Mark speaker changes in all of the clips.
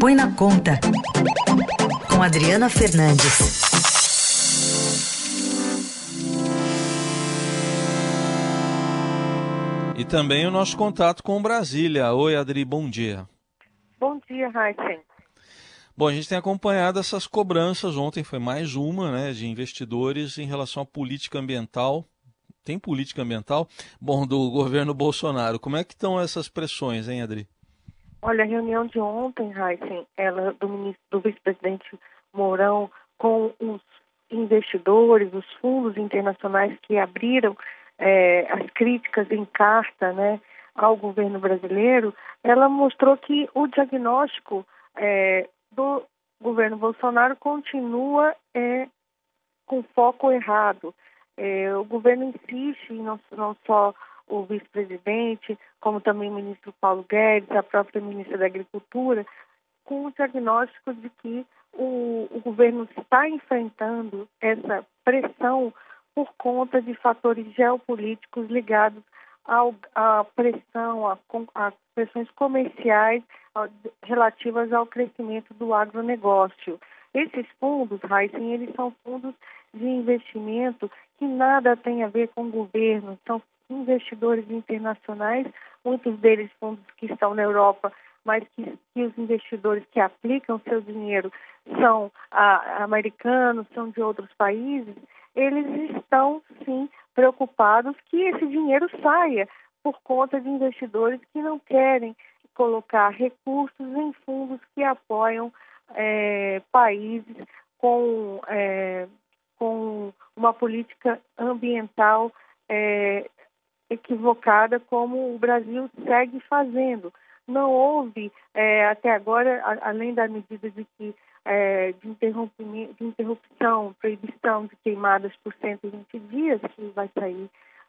Speaker 1: Põe na Conta, com Adriana Fernandes.
Speaker 2: E também o nosso contato com Brasília. Oi, Adri, bom dia.
Speaker 3: Bom dia, Raíssen.
Speaker 2: Bom, a gente tem acompanhado essas cobranças. Ontem foi mais uma, né, de investidores em relação à política ambiental. Tem política ambiental? Bom, do governo Bolsonaro. Como é que estão essas pressões, hein, Adri?
Speaker 3: Olha, a reunião de ontem, Heisen, ela do, do vice-presidente Mourão com os investidores, os fundos internacionais que abriram é, as críticas em carta, né, ao governo brasileiro, ela mostrou que o diagnóstico é, do governo Bolsonaro continua é, com foco errado. É, o governo insiste, não, não só o vice-presidente, como também o ministro Paulo Guedes, a própria ministra da Agricultura, com o diagnóstico de que o, o governo está enfrentando essa pressão por conta de fatores geopolíticos ligados à pressão, a pressões comerciais a, relativas ao crescimento do agronegócio. Esses fundos, Heisen, eles são fundos de investimento que nada tem a ver com o governo, são investidores internacionais, muitos deles fundos que estão na Europa, mas que, que os investidores que aplicam seu dinheiro são ah, americanos, são de outros países, eles estão sim preocupados que esse dinheiro saia por conta de investidores que não querem colocar recursos em fundos que apoiam é, países com, é, com uma política ambiental é, equivocada como o Brasil segue fazendo. Não houve, é, até agora, a, além da medida de que é, de, de interrupção, proibição de queimadas por 120 dias, que vai sair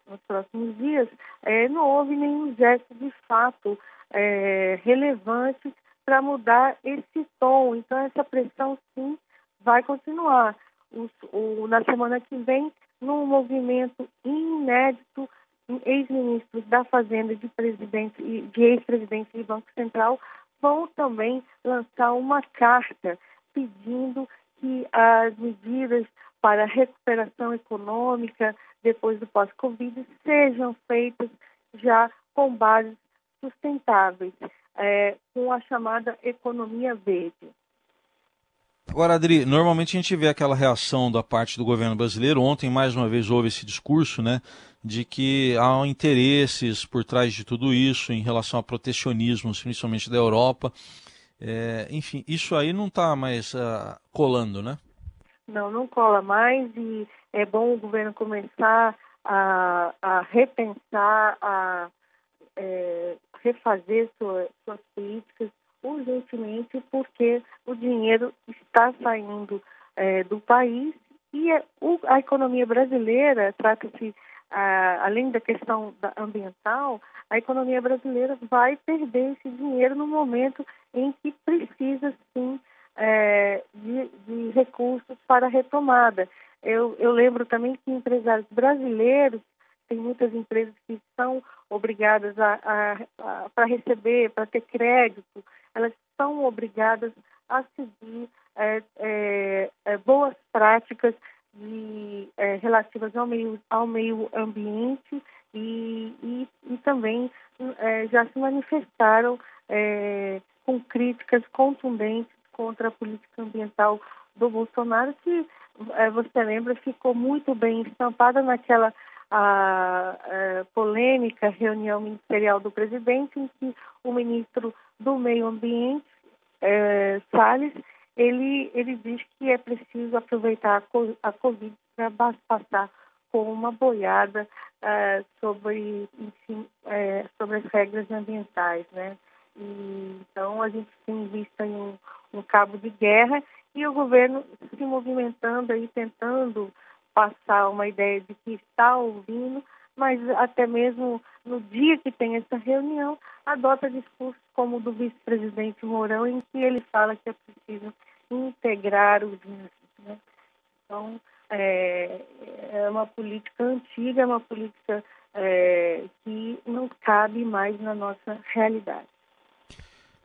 Speaker 3: nos próximos dias, é, não houve nenhum gesto de fato é, relevante para mudar esse tom. Então, essa pressão, sim, vai continuar. O, o, na semana que vem, num movimento inédito ex-ministros da Fazenda de presidente de ex-presidente do Banco Central vão também lançar uma carta pedindo que as medidas para recuperação econômica depois do pós-Covid sejam feitas já com bases sustentáveis, é, com a chamada economia verde.
Speaker 2: Agora, Adri, normalmente a gente vê aquela reação da parte do governo brasileiro. Ontem, mais uma vez, houve esse discurso, né, de que há interesses por trás de tudo isso em relação ao protecionismo, principalmente da Europa. É, enfim, isso aí não está mais uh, colando, né?
Speaker 3: Não, não cola mais e é bom o governo começar a, a repensar, a é, refazer sua, suas políticas urgentemente porque o dinheiro está saindo é, do país e é, a economia brasileira trata-se além da questão ambiental, a economia brasileira vai perder esse dinheiro no momento em que precisa sim é, de, de, recursos para a retomada. Eu, eu lembro também que empresários brasileiros tem muitas empresas que são obrigadas a, a, a para receber, para ter crédito, elas são obrigadas a seguir é, é, é boas práticas de, é, relativas ao meio, ao meio ambiente e, e, e também é, já se manifestaram é, com críticas contundentes contra a política ambiental do Bolsonaro, que você lembra ficou muito bem estampada naquela a, a, polêmica reunião ministerial do presidente, em que o ministro do Meio Ambiente, é, Salles, ele, ele diz que é preciso aproveitar a, Covid para passar com uma boiada é, sobre, enfim, é, sobre as regras ambientais, né? E, então a gente tem visto aí um, um cabo de guerra e o governo se movimentando aí, tentando passar uma ideia de que está ouvindo, mas até mesmo no dia que tem essa reunião, adota discursos como o do vice-presidente Mourão, em que ele fala que é preciso integrar os índices. Né? Então, é, é, uma política antiga, é uma política é, que não cabe mais na nossa realidade.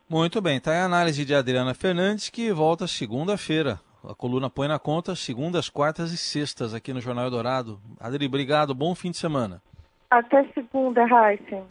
Speaker 2: Muito bem, está a análise de Adriana Fernandes, que volta segunda-feira. A coluna põe na conta segundas, quartas e sextas aqui no Jornal Eldorado. Adri, obrigado, bom fim de semana.
Speaker 3: Até segunda, Heisen.